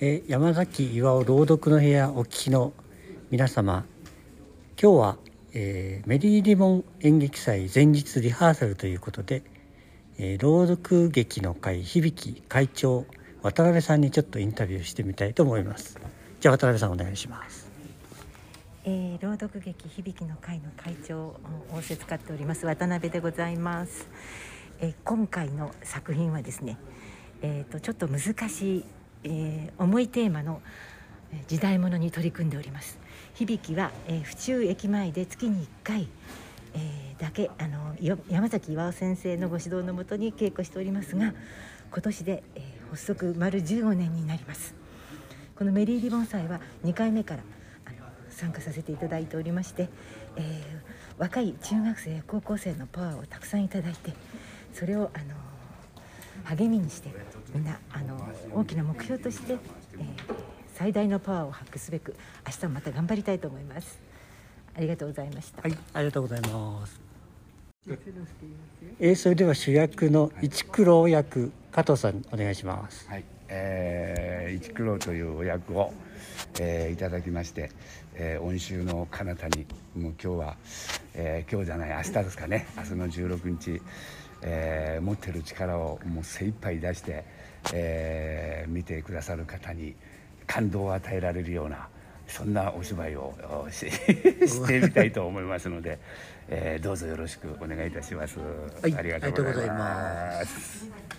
えー山崎岩尾朗読の部屋お聞きの皆様。今日は、えーメリーリボン演劇祭前日リハーサルということで、えー朗読劇の会響会長渡辺さんにちょっとインタビューしてみたいと思います。じゃあ渡辺さんお願いします。えー、朗読劇響きの会の会長を仰せ使っております渡辺でございます、えー今回の作品はですね、えー、とちょっと難しい、えー重いテーマのえー時代物に取り組んでおります。響きは、えー府中駅前で月に1回、えーだけあの山崎岩尾先生のご指導のもとに稽古しておりますが今年で、えー発足丸15年になります。このメリーリボン祭は2回目からあの参加させていただいておりまして、えー若い中学生や高校生のパワーをたくさんいただいてそれをあの励みにしてみんなあの大きな目標として、えー最大のパワーを発揮すべく明日もまた頑張りたいと思います。ありがとうございました、はい。ありがとうございます。えーそれでは主役の一九郎役加藤さんお願いします。はい、えー、一九郎というお役を、えーいただきまして、えー、音州の彼方にもう今日は、えー今日じゃない明日ですかね明日の16日、えー持ってる力をもう精一杯出して、えー見てくださる方に感動を与えられるようなそんなお芝居をおし してみたいと思いますので、えーどうぞよろしくお願いいたします。はいありがとうござい。ます